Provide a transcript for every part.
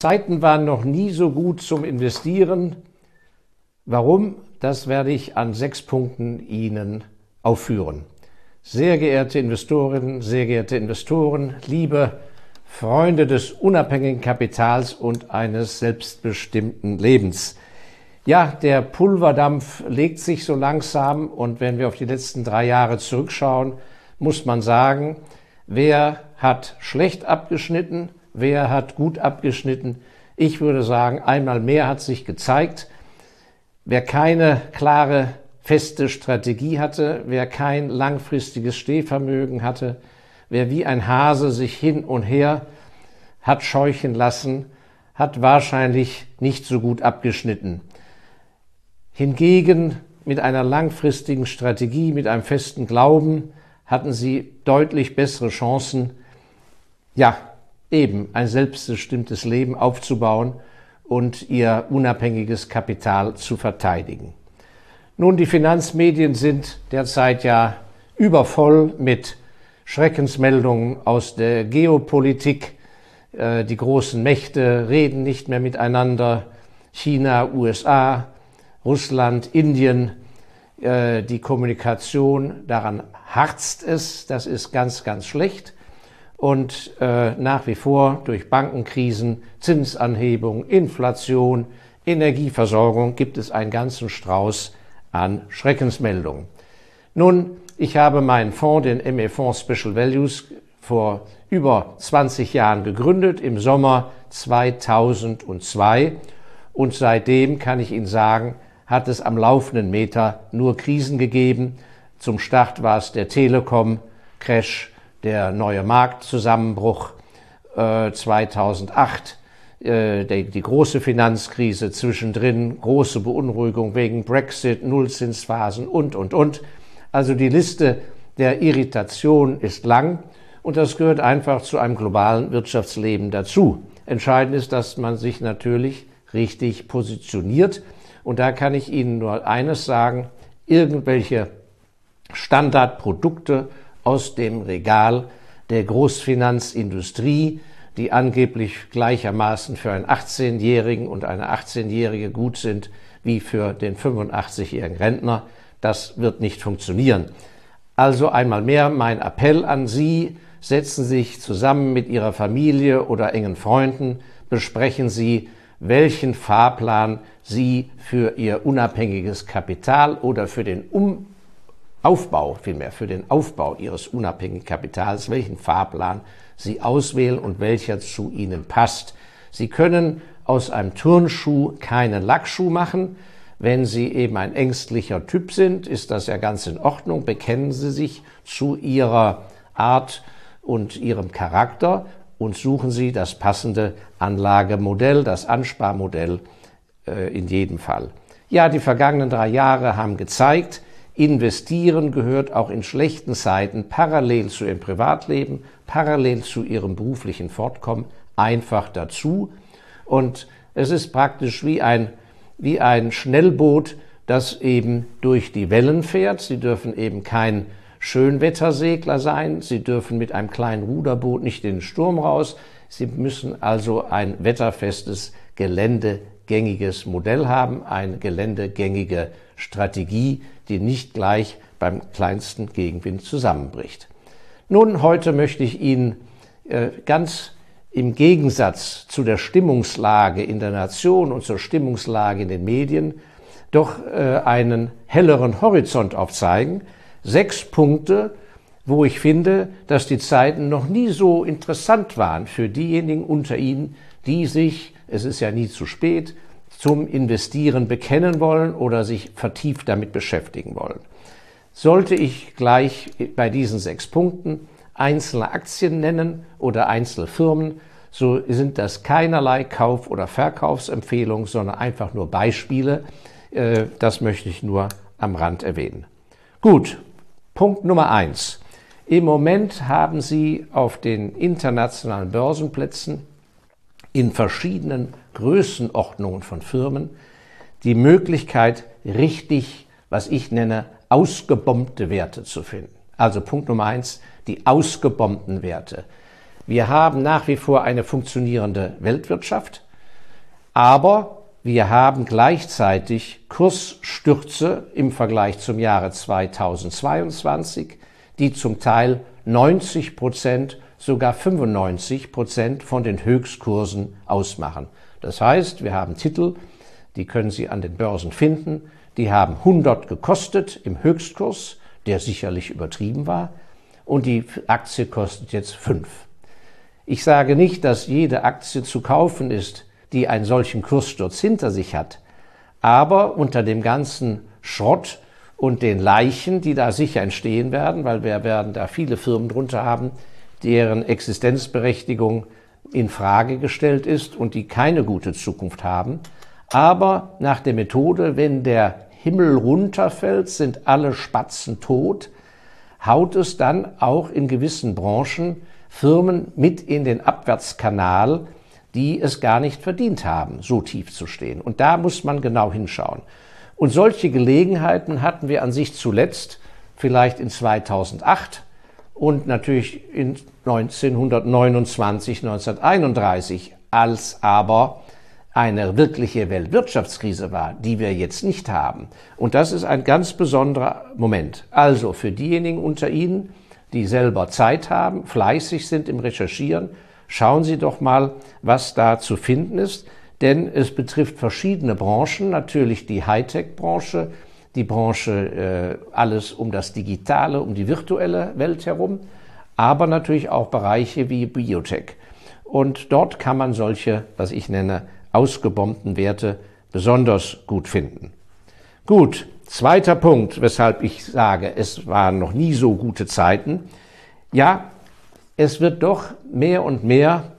Zeiten waren noch nie so gut zum Investieren. Warum? Das werde ich an sechs Punkten Ihnen aufführen. Sehr geehrte Investorinnen, sehr geehrte Investoren, liebe Freunde des unabhängigen Kapitals und eines selbstbestimmten Lebens. Ja, der Pulverdampf legt sich so langsam und wenn wir auf die letzten drei Jahre zurückschauen, muss man sagen, wer hat schlecht abgeschnitten, wer hat gut abgeschnitten. Ich würde sagen, einmal mehr hat sich gezeigt, wer keine klare, feste Strategie hatte, wer kein langfristiges Stehvermögen hatte, wer wie ein Hase sich hin und her hat scheuchen lassen, hat wahrscheinlich nicht so gut abgeschnitten. Hingegen mit einer langfristigen Strategie, mit einem festen Glauben hatten sie deutlich bessere Chancen, ja, eben ein selbstbestimmtes Leben aufzubauen und ihr unabhängiges Kapital zu verteidigen. Nun, die Finanzmedien sind derzeit ja übervoll mit Schreckensmeldungen aus der Geopolitik. Äh, die großen Mächte reden nicht mehr miteinander. China, USA, Russland, Indien, äh, die Kommunikation, daran harzt es. Das ist ganz, ganz schlecht und äh, nach wie vor durch Bankenkrisen, Zinsanhebung, Inflation, Energieversorgung gibt es einen ganzen Strauß an Schreckensmeldungen. Nun, ich habe meinen Fonds, den ME Fonds Special Values, vor über 20 Jahren gegründet, im Sommer 2002. Und seitdem kann ich Ihnen sagen, hat es am laufenden Meter nur Krisen gegeben. Zum Start war es der Telekom-Crash, der neue Marktzusammenbruch äh, 2008, äh, die, die große Finanzkrise zwischendrin, große Beunruhigung wegen Brexit, Nullzinsphasen und, und, und. Also die Liste der Irritation ist lang und das gehört einfach zu einem globalen Wirtschaftsleben dazu. Entscheidend ist, dass man sich natürlich richtig positioniert. Und da kann ich Ihnen nur eines sagen, irgendwelche Standardprodukte aus dem Regal der Großfinanzindustrie, die angeblich gleichermaßen für einen 18-Jährigen und eine 18-Jährige gut sind wie für den 85-jährigen Rentner. Das wird nicht funktionieren. Also einmal mehr mein Appell an Sie, setzen Sie sich zusammen mit Ihrer Familie oder engen Freunden, besprechen Sie, welchen Fahrplan Sie für Ihr unabhängiges Kapital oder für den um Aufbau, vielmehr für den Aufbau ihres unabhängigen Kapitals, welchen Fahrplan sie auswählen und welcher zu ihnen passt. Sie können aus einem Turnschuh keinen Lackschuh machen. Wenn Sie eben ein ängstlicher Typ sind, ist das ja ganz in Ordnung. Bekennen Sie sich zu Ihrer Art und Ihrem Charakter und suchen Sie das passende Anlagemodell, das Ansparmodell äh, in jedem Fall. Ja, die vergangenen drei Jahre haben gezeigt, Investieren gehört auch in schlechten Zeiten parallel zu ihrem Privatleben, parallel zu ihrem beruflichen Fortkommen einfach dazu. Und es ist praktisch wie ein, wie ein Schnellboot, das eben durch die Wellen fährt. Sie dürfen eben kein Schönwettersegler sein. Sie dürfen mit einem kleinen Ruderboot nicht in den Sturm raus. Sie müssen also ein wetterfestes, geländegängiges Modell haben, eine geländegängige Strategie, die nicht gleich beim kleinsten Gegenwind zusammenbricht. Nun, heute möchte ich Ihnen äh, ganz im Gegensatz zu der Stimmungslage in der Nation und zur Stimmungslage in den Medien doch äh, einen helleren Horizont aufzeigen. Sechs Punkte, wo ich finde, dass die Zeiten noch nie so interessant waren für diejenigen unter Ihnen, die sich, es ist ja nie zu spät, zum Investieren bekennen wollen oder sich vertieft damit beschäftigen wollen. Sollte ich gleich bei diesen sechs Punkten einzelne Aktien nennen oder einzelne Firmen, so sind das keinerlei Kauf- oder Verkaufsempfehlungen, sondern einfach nur Beispiele. Äh, das möchte ich nur am Rand erwähnen. Gut, Punkt Nummer eins. Im Moment haben Sie auf den internationalen Börsenplätzen in verschiedenen Größenordnungen von Firmen die Möglichkeit, richtig, was ich nenne, ausgebombte Werte zu finden. Also Punkt Nummer eins, die ausgebombten Werte. Wir haben nach wie vor eine funktionierende Weltwirtschaft. Aber wir haben gleichzeitig Kursstürze im Vergleich zum Jahre 2022, die zum Teil 90 Prozent, sogar 95 Prozent von den Höchstkursen ausmachen. Das heißt, wir haben Titel, die können Sie an den Börsen finden, die haben 100 gekostet im Höchstkurs, der sicherlich übertrieben war, und die Aktie kostet jetzt 5. Ich sage nicht, dass jede Aktie zu kaufen ist, die einen solchen Kurssturz hinter sich hat, aber unter dem ganzen Schrott und den Leichen, die da sicher entstehen werden, weil wir werden da viele Firmen drunter haben, deren Existenzberechtigung in Frage gestellt ist und die keine gute Zukunft haben. Aber nach der Methode, wenn der Himmel runterfällt, sind alle Spatzen tot, haut es dann auch in gewissen Branchen Firmen mit in den Abwärtskanal, die es gar nicht verdient haben, so tief zu stehen. Und da muss man genau hinschauen. Und solche Gelegenheiten hatten wir an sich zuletzt, vielleicht in 2008 und natürlich in 1929, 1931, als aber eine wirkliche Weltwirtschaftskrise war, die wir jetzt nicht haben. Und das ist ein ganz besonderer Moment. Also für diejenigen unter Ihnen, die selber Zeit haben, fleißig sind im Recherchieren, schauen Sie doch mal, was da zu finden ist, denn es betrifft verschiedene Branchen, natürlich die Hightech-Branche, die Branche äh, alles um das Digitale, um die virtuelle Welt herum, aber natürlich auch Bereiche wie Biotech. Und dort kann man solche, was ich nenne, ausgebombten Werte besonders gut finden. Gut, zweiter Punkt, weshalb ich sage, es waren noch nie so gute Zeiten. Ja, es wird doch mehr und mehr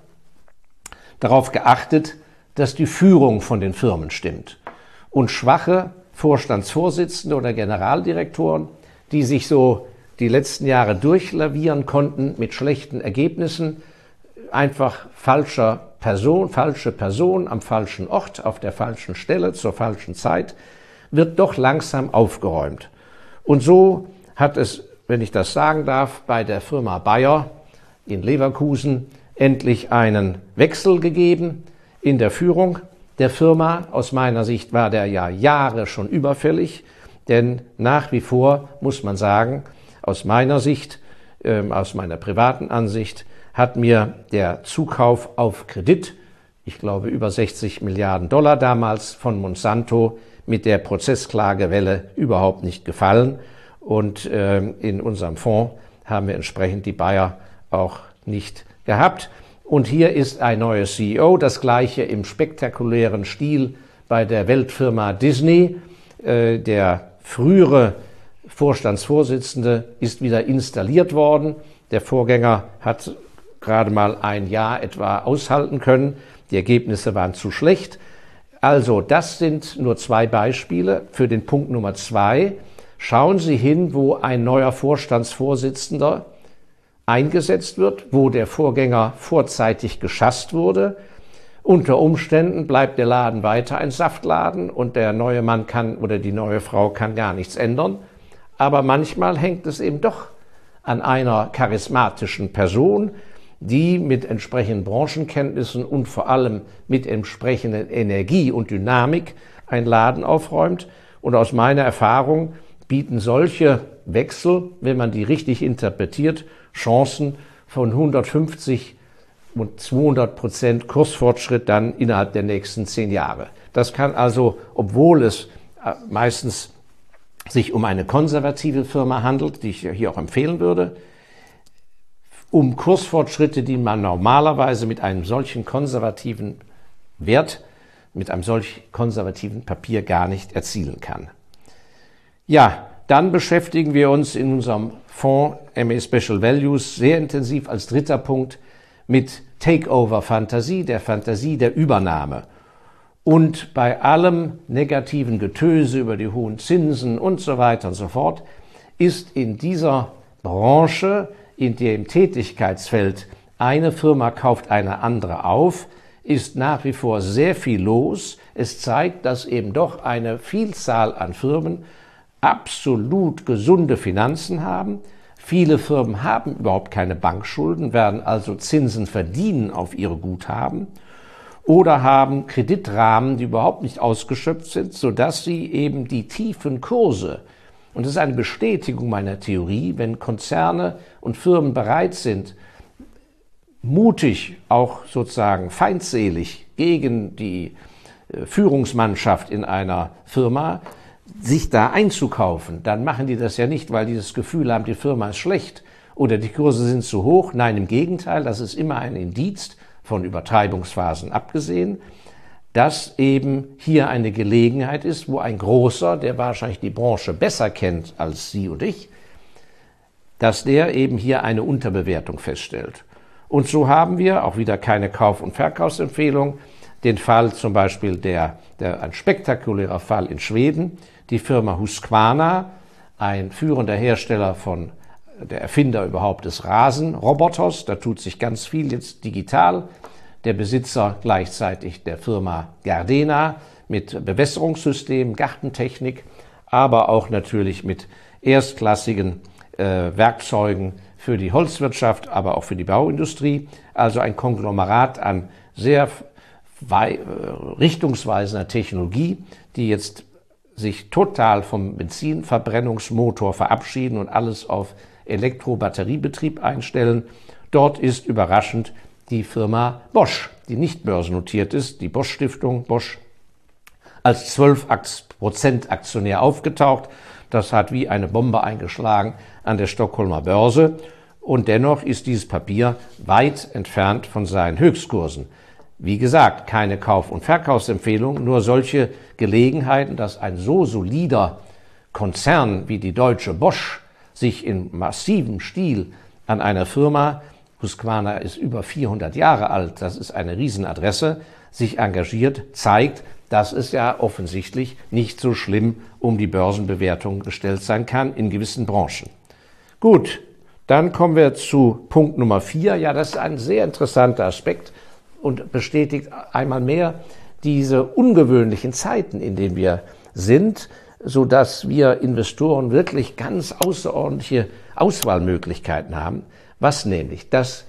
darauf geachtet, dass die Führung von den Firmen stimmt. Und schwache Vorstandsvorsitzende oder Generaldirektoren, die sich so die letzten Jahre durchlavieren konnten mit schlechten Ergebnissen, einfach falscher Person, falsche Person am falschen Ort, auf der falschen Stelle, zur falschen Zeit, wird doch langsam aufgeräumt. Und so hat es, wenn ich das sagen darf, bei der Firma Bayer in Leverkusen endlich einen Wechsel gegeben in der Führung der Firma. Aus meiner Sicht war der ja Jahre schon überfällig, denn nach wie vor muss man sagen, aus meiner Sicht, äh, aus meiner privaten Ansicht, hat mir der Zukauf auf Kredit, ich glaube über 60 Milliarden Dollar damals von Monsanto mit der Prozessklagewelle überhaupt nicht gefallen. Und äh, in unserem Fonds haben wir entsprechend die Bayer auch nicht gehabt. Und hier ist ein neuer CEO, das gleiche im spektakulären Stil bei der Weltfirma Disney. Äh, der frühere Vorstandsvorsitzende ist wieder installiert worden. Der Vorgänger hat gerade mal ein Jahr etwa aushalten können. Die Ergebnisse waren zu schlecht. Also, das sind nur zwei Beispiele. Für den Punkt Nummer zwei schauen Sie hin, wo ein neuer Vorstandsvorsitzender eingesetzt wird, wo der Vorgänger vorzeitig geschasst wurde. Unter Umständen bleibt der Laden weiter ein Saftladen und der neue Mann kann oder die neue Frau kann gar nichts ändern. Aber manchmal hängt es eben doch an einer charismatischen Person, die mit entsprechenden Branchenkenntnissen und vor allem mit entsprechender Energie und Dynamik einen Laden aufräumt. Und aus meiner Erfahrung bieten solche Wechsel, wenn man die richtig interpretiert, Chancen von 150 und 200 Prozent Kursfortschritt dann innerhalb der nächsten zehn Jahre. Das kann also, obwohl es äh, meistens sich um eine konservative Firma handelt, die ich hier auch empfehlen würde, um Kursfortschritte, die man normalerweise mit einem solchen konservativen Wert, mit einem solch konservativen Papier gar nicht erzielen kann. Ja, dann beschäftigen wir uns in unserem Fonds MA Special Values sehr intensiv als dritter Punkt mit Takeover-Fantasie, der Fantasie der Übernahme. Und bei allem negativen Getöse über die hohen Zinsen und so weiter und so fort ist in dieser Branche in dem Tätigkeitsfeld eine Firma kauft eine andere auf, ist nach wie vor sehr viel los. Es zeigt, dass eben doch eine Vielzahl an Firmen absolut gesunde Finanzen haben. Viele Firmen haben überhaupt keine Bankschulden, werden also Zinsen verdienen auf ihre Guthaben. oder haben Kreditrahmen, die überhaupt nicht ausgeschöpft sind, sodass sie eben die tiefen Kurse, und das ist eine Bestätigung meiner Theorie, wenn Konzerne und Firmen bereit sind, mutig, auch sozusagen feindselig gegen die äh, Führungsmannschaft in einer Firma, sich da einzukaufen, dann machen die das ja nicht, weil die das Gefühl haben, die Firma ist schlecht oder die Kurse sind zu hoch. Nein, im Gegenteil, das ist immer ein Indiz, von Übertreibungsphasen abgesehen, dass eben hier eine Gelegenheit ist, wo ein Großer, der wahrscheinlich die Branche besser kennt als Sie und ich, dass der eben hier eine Unterbewertung feststellt. Und so haben wir auch wieder keine Kauf- und Verkaufsempfehlung. Den Fall zum Beispiel der, der ein spektakulärer Fall in Schweden, die Firma Husqvarna, ein führender Hersteller von der Erfinder überhaupt des Rasenroboters, da tut sich ganz viel jetzt digital. Der Besitzer gleichzeitig der Firma Gardena mit Bewässerungssystem, Gartentechnik, aber auch natürlich mit erstklassigen äh, Werkzeugen für die Holzwirtschaft, aber auch für die Bauindustrie. Also ein Konglomerat an sehr äh, richtungsweisender Technologie, die jetzt sich total vom Benzinverbrennungsmotor verabschieden und alles auf Elektrobatteriebetrieb einstellen. Dort ist überraschend die Firma Bosch, die nicht börsennotiert ist, die Bosch Stiftung, Bosch, als 12 Prozent Aktionär aufgetaucht. Das hat wie eine Bombe eingeschlagen an der Stockholmer Börse. Und dennoch ist dieses Papier weit entfernt von seinen Höchstkursen. Wie gesagt, keine Kauf- und Verkaufsempfehlung, nur solche Gelegenheiten, dass ein so solider Konzern wie die deutsche Bosch sich in massivem Stil an einer Firma, Husqvarna ist über 400 Jahre alt, das ist eine Riesenadresse, sich engagiert, zeigt, dass es ja offensichtlich nicht so schlimm um die Börsenbewertung gestellt sein kann in gewissen Branchen. Gut, dann kommen wir zu Punkt Nummer vier. Ja, das ist ein sehr interessanter Aspekt und bestätigt einmal mehr diese ungewöhnlichen Zeiten, in denen wir sind, so dass wir Investoren wirklich ganz außerordentliche Auswahlmöglichkeiten haben. Was nämlich? Dass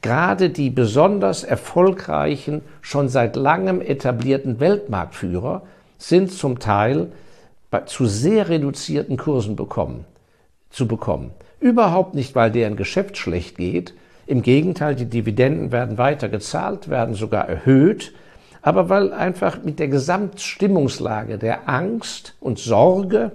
gerade die besonders erfolgreichen, schon seit langem etablierten Weltmarktführer sind zum Teil zu sehr reduzierten Kursen bekommen, zu bekommen. Überhaupt nicht, weil deren Geschäft schlecht geht. Im Gegenteil, die Dividenden werden weiter gezahlt, werden sogar erhöht aber weil einfach mit der Gesamtstimmungslage der Angst und Sorge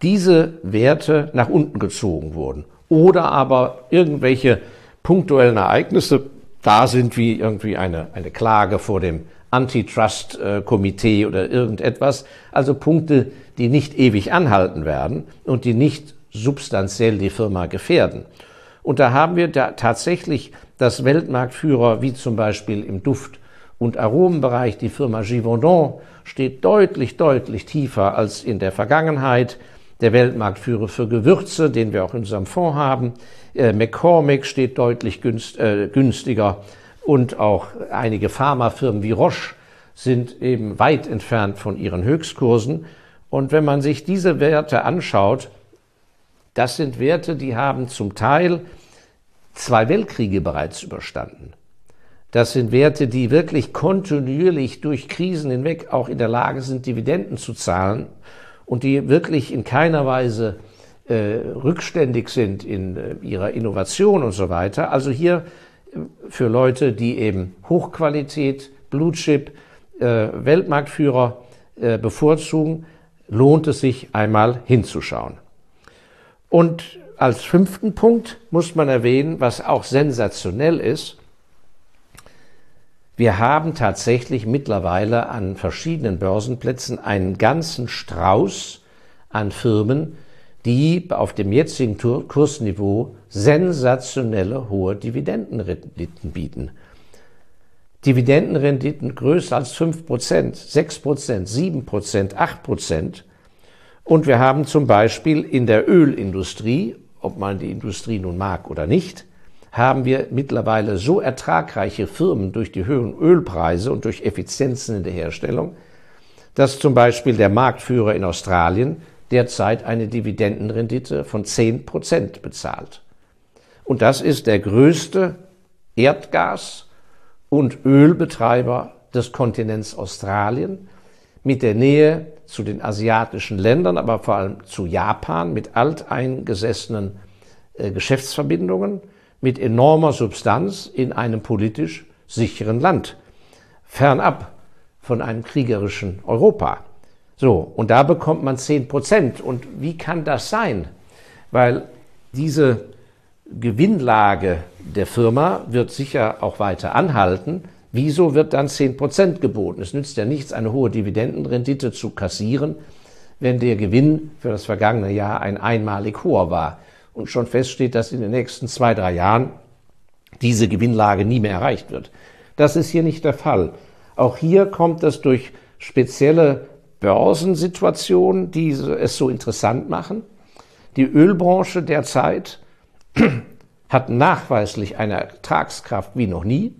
diese Werte nach unten gezogen wurden. Oder aber irgendwelche punktuellen Ereignisse da sind, wie irgendwie eine, eine Klage vor dem Antitrust-Komitee oder irgendetwas. Also Punkte, die nicht ewig anhalten werden und die nicht substanziell die Firma gefährden. Und da haben wir da tatsächlich das Weltmarktführer, wie zum Beispiel im Duft und Aromenbereich, die Firma Givaudan, steht deutlich, deutlich tiefer als in der Vergangenheit. Der Weltmarktführer für Gewürze, den wir auch in unserem Fonds haben. Äh, McCormick steht deutlich günst, äh, günstiger und auch einige Pharmafirmen wie Roche sind eben weit entfernt von ihren Höchstkursen. Und wenn man sich diese Werte anschaut, das sind Werte, die haben zum Teil zwei Weltkriege bereits überstanden. Das sind Werte, die wirklich kontinuierlich durch Krisen hinweg auch in der Lage sind, Dividenden zu zahlen und die wirklich in keiner Weise äh, rückständig sind in äh, ihrer Innovation und so weiter. Also hier äh, für Leute, die eben Hochqualität, Blue Chip, äh, Weltmarktführer äh, bevorzugen, lohnt es sich einmal hinzuschauen. Und als fünften Punkt muss man erwähnen, was auch sensationell ist, wir haben tatsächlich mittlerweile an verschiedenen Börsenplätzen einen ganzen Strauß an Firmen, die auf dem jetzigen Kursniveau sensationelle hohe Dividendenrenditen bieten. Dividendenrenditen größer als 5%, 6%, 7%, 8%. Und wir haben zum Beispiel in der Ölindustrie, ob man die Industrie nun mag oder nicht, haben wir mittlerweile so ertragreiche Firmen durch die höheren Ölpreise und durch Effizienzen in der Herstellung, dass zum Beispiel der Marktführer in Australien derzeit eine Dividendenrendite von 10 Prozent bezahlt. Und das ist der größte Erdgas- und Ölbetreiber des Kontinents Australien mit der Nähe zu den asiatischen Ländern, aber vor allem zu Japan mit alteingesessenen äh, Geschäftsverbindungen, mit enormer Substanz in einem politisch sicheren Land, fernab von einem kriegerischen Europa. So, und da bekommt man 10 Prozent. Und wie kann das sein? Weil diese Gewinnlage der Firma wird sicher auch weiter anhalten. Wieso wird dann 10 Prozent geboten? Es nützt ja nichts, eine hohe Dividendenrendite zu kassieren, wenn der Gewinn für das vergangene Jahr ein einmalig hoher war und schon feststeht, dass in den nächsten zwei, drei Jahren diese Gewinnlage nie mehr erreicht wird. Das ist hier nicht der Fall. Auch hier kommt es durch spezielle Börsensituationen, die es so interessant machen. Die Ölbranche derzeit hat nachweislich eine Ertragskraft wie noch nie.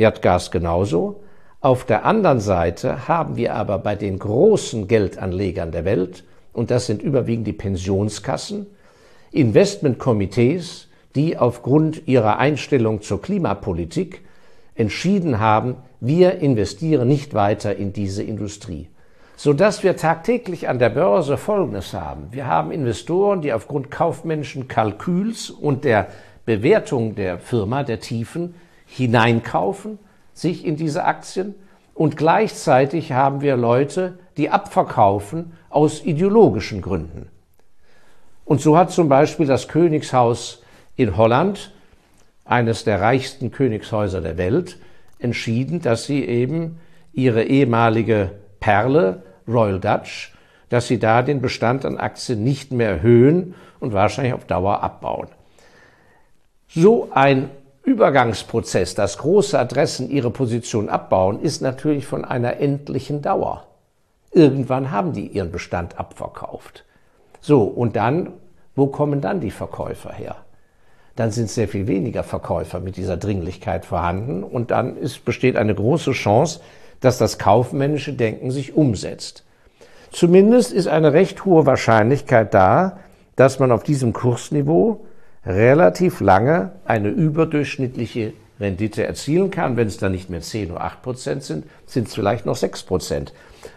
Erdgas genauso. Auf der anderen Seite haben wir aber bei den großen Geldanlegern der Welt, und das sind überwiegend die Pensionskassen, Investmentkomitees, die aufgrund ihrer Einstellung zur Klimapolitik entschieden haben, wir investieren nicht weiter in diese Industrie. Sodass wir tagtäglich an der Börse Folgendes haben. Wir haben Investoren, die aufgrund kaufmännischen Kalküls und der Bewertung der Firma, der Tiefen, hineinkaufen, sich in diese Aktien. Und gleichzeitig haben wir Leute, die abverkaufen aus ideologischen Gründen. Und so hat zum Beispiel das Königshaus in Holland, eines der reichsten Königshäuser der Welt, entschieden, dass sie eben ihre ehemalige Perle, Royal Dutch, dass sie da den Bestand an Aktien nicht mehr erhöhen und wahrscheinlich auf Dauer abbauen. So ein Übergangsprozess, dass große Adressen ihre Position abbauen, ist natürlich von einer endlichen Dauer. Irgendwann haben die ihren Bestand abverkauft. So, und dann, wo kommen dann die Verkäufer her? dann sind sehr viel weniger Verkäufer mit dieser Dringlichkeit vorhanden und dann ist, besteht eine große Chance, dass das kaufmännische Denken sich umsetzt. Zumindest ist eine recht hohe Wahrscheinlichkeit da, dass man auf diesem Kursniveau relativ lange eine überdurchschnittliche Rendite erzielen kann. Wenn es dann nicht mehr 10 oder 8 Prozent sind, sind es vielleicht noch 6 Prozent.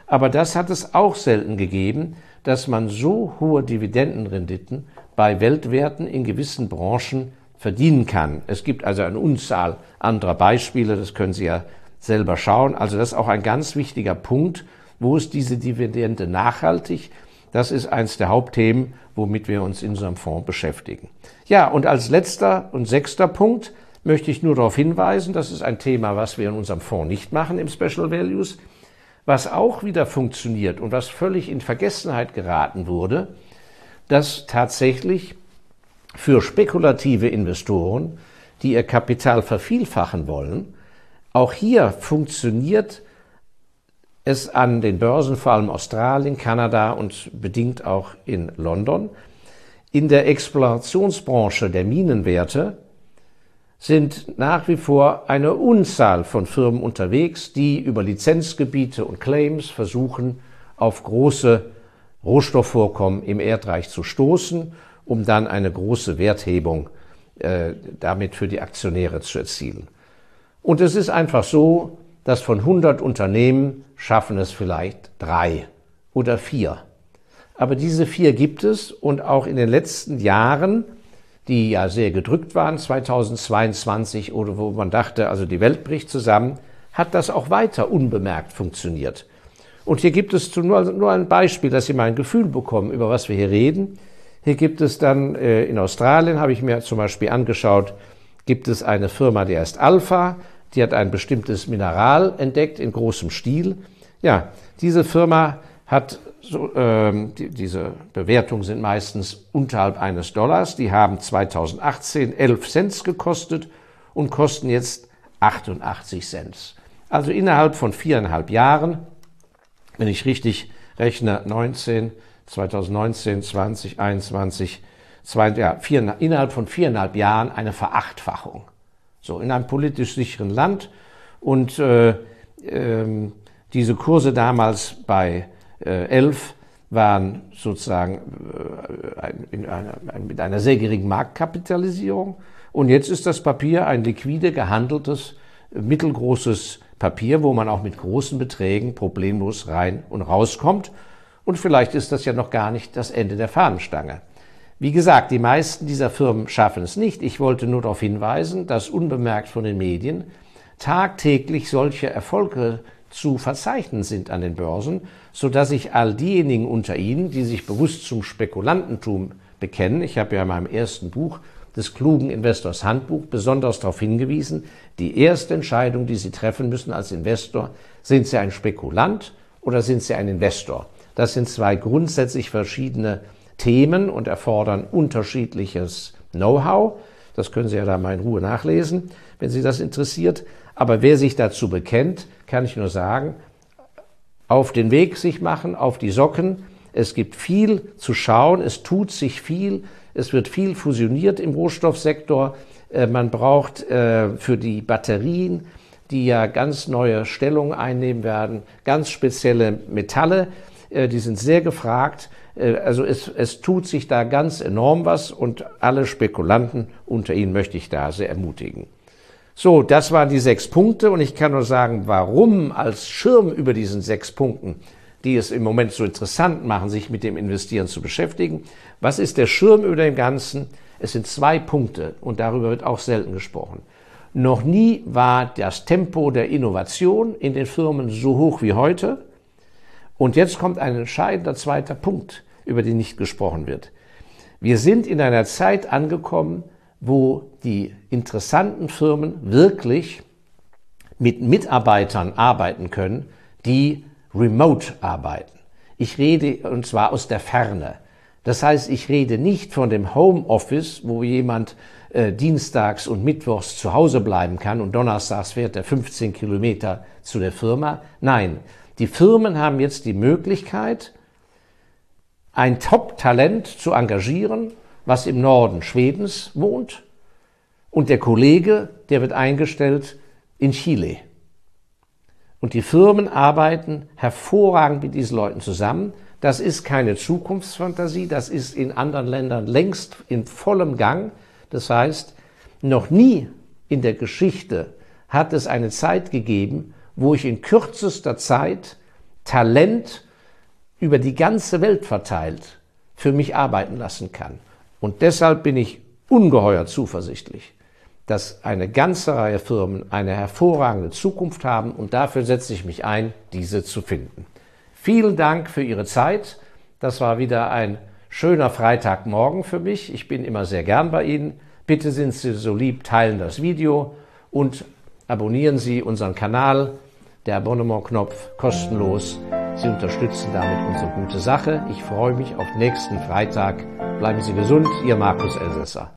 Aber das hat es auch selten gegeben, dass man so hohe Dividendenrenditen bei Weltwerten in gewissen Branchen verdienen kann. Es gibt also eine Unzahl anderer Beispiele, das können Sie ja selber schauen. Also das ist auch ein ganz wichtiger Punkt. Wo ist diese Dividende nachhaltig? Das ist eines der Hauptthemen, womit wir uns in unserem Fonds beschäftigen. Ja, und als letzter und sechster Punkt möchte ich nur darauf hinweisen, das ist ein Thema, was wir in unserem Fonds nicht machen im Special Values, was auch wieder funktioniert und was völlig in Vergessenheit geraten wurde, dass tatsächlich für spekulative Investoren, die ihr Kapital vervielfachen wollen, auch hier funktioniert es an den Börsen, vor allem Australien, Kanada und bedingt auch in London. In der Explorationsbranche der Minenwerte sind nach wie vor eine Unzahl von Firmen unterwegs, die über Lizenzgebiete und Claims versuchen, auf große Rohstoffvorkommen im Erdreich zu stoßen, um dann eine große Werthebung äh, damit für die Aktionäre zu erzielen. Und es ist einfach so, dass von 100 Unternehmen schaffen es vielleicht drei oder vier. Aber diese vier gibt es und auch in den letzten Jahren die ja sehr gedrückt waren 2022 oder wo man dachte, also die Welt bricht zusammen, hat das auch weiter unbemerkt funktioniert. Und hier gibt es nur, ein Beispiel, dass Sie mal ein Gefühl bekommen, über was wir hier reden. Hier gibt es dann äh, in Australien, habe ich mir zum Beispiel angeschaut, gibt es eine Firma, die heißt Alpha, die hat ein bestimmtes Mineral entdeckt in großem Stil. Ja, diese Firma hat so, ähm, die, diese Bewertungen sind meistens unterhalb eines Dollars. Die haben 2018 11 Cent gekostet und kosten jetzt 88 Cent. Also innerhalb von viereinhalb Jahren, wenn ich richtig rechne, 19, 2019, 20, 21, zwei, ja, vier, innerhalb von viereinhalb Jahren eine Verachtfachung. So in einem politisch sicheren Land und äh, äh, diese Kurse damals bei 11 äh, waren sozusagen äh, in einer, mit einer sehr geringen Marktkapitalisierung. Und jetzt ist das Papier ein liquide gehandeltes mittelgroßes Papier, wo man auch mit großen Beträgen problemlos rein und rauskommt. Und vielleicht ist das ja noch gar nicht das Ende der Fahnenstange. Wie gesagt, die meisten dieser Firmen schaffen es nicht. Ich wollte nur darauf hinweisen, dass unbemerkt von den Medien tagtäglich solche Erfolge zu verzeichnen sind an den Börsen, so dass sich all diejenigen unter Ihnen, die sich bewusst zum Spekulantentum bekennen, ich habe ja in meinem ersten Buch des klugen Investors Handbuch besonders darauf hingewiesen, die erste Entscheidung, die Sie treffen müssen als Investor, sind Sie ein Spekulant oder sind Sie ein Investor? Das sind zwei grundsätzlich verschiedene Themen und erfordern unterschiedliches Know-how. Das können Sie ja da mal in Ruhe nachlesen, wenn Sie das interessiert. Aber wer sich dazu bekennt, kann ich nur sagen, auf den Weg sich machen, auf die Socken. Es gibt viel zu schauen, es tut sich viel, es wird viel fusioniert im Rohstoffsektor. Äh, man braucht äh, für die Batterien, die ja ganz neue Stellungen einnehmen werden, ganz spezielle Metalle. Äh, die sind sehr gefragt. Also es, es tut sich da ganz enorm was und alle Spekulanten unter Ihnen möchte ich da sehr ermutigen. So, das waren die sechs Punkte und ich kann nur sagen, warum als Schirm über diesen sechs Punkten, die es im Moment so interessant machen, sich mit dem Investieren zu beschäftigen. Was ist der Schirm über dem Ganzen? Es sind zwei Punkte und darüber wird auch selten gesprochen. Noch nie war das Tempo der Innovation in den Firmen so hoch wie heute. Und jetzt kommt ein entscheidender zweiter Punkt, über den nicht gesprochen wird. Wir sind in einer Zeit angekommen, wo die interessanten Firmen wirklich mit Mitarbeitern arbeiten können, die remote arbeiten. Ich rede und zwar aus der Ferne. Das heißt, ich rede nicht von dem Homeoffice, wo jemand äh, dienstags und mittwochs zu Hause bleiben kann und donnerstags fährt er 15 Kilometer zu der Firma. Nein, die Firmen haben jetzt die Möglichkeit, ein Top-Talent zu engagieren was im Norden Schwedens wohnt. Und der Kollege, der wird eingestellt in Chile. Und die Firmen arbeiten hervorragend mit diesen Leuten zusammen. Das ist keine Zukunftsfantasie, das ist in anderen Ländern längst in vollem Gang. Das heißt, noch nie in der Geschichte hat es eine Zeit gegeben, wo ich in kürzester Zeit Talent über die ganze Welt verteilt für mich arbeiten lassen kann. Und deshalb bin ich ungeheuer zuversichtlich, dass eine ganze Reihe Firmen eine hervorragende Zukunft haben und dafür setze ich mich ein, diese zu finden. Vielen Dank für Ihre Zeit. Das war wieder ein schöner Freitagmorgen für mich. Ich bin immer sehr gern bei Ihnen. Bitte sind Sie so lieb, teilen das Video und abonnieren Sie unseren Kanal. Der Abonnement-Knopf kostenlos. Sie unterstützen damit unsere gute Sache. Ich freue mich auf nächsten Freitag Bleiben Sie gesund, Ihr Markus Elsässer.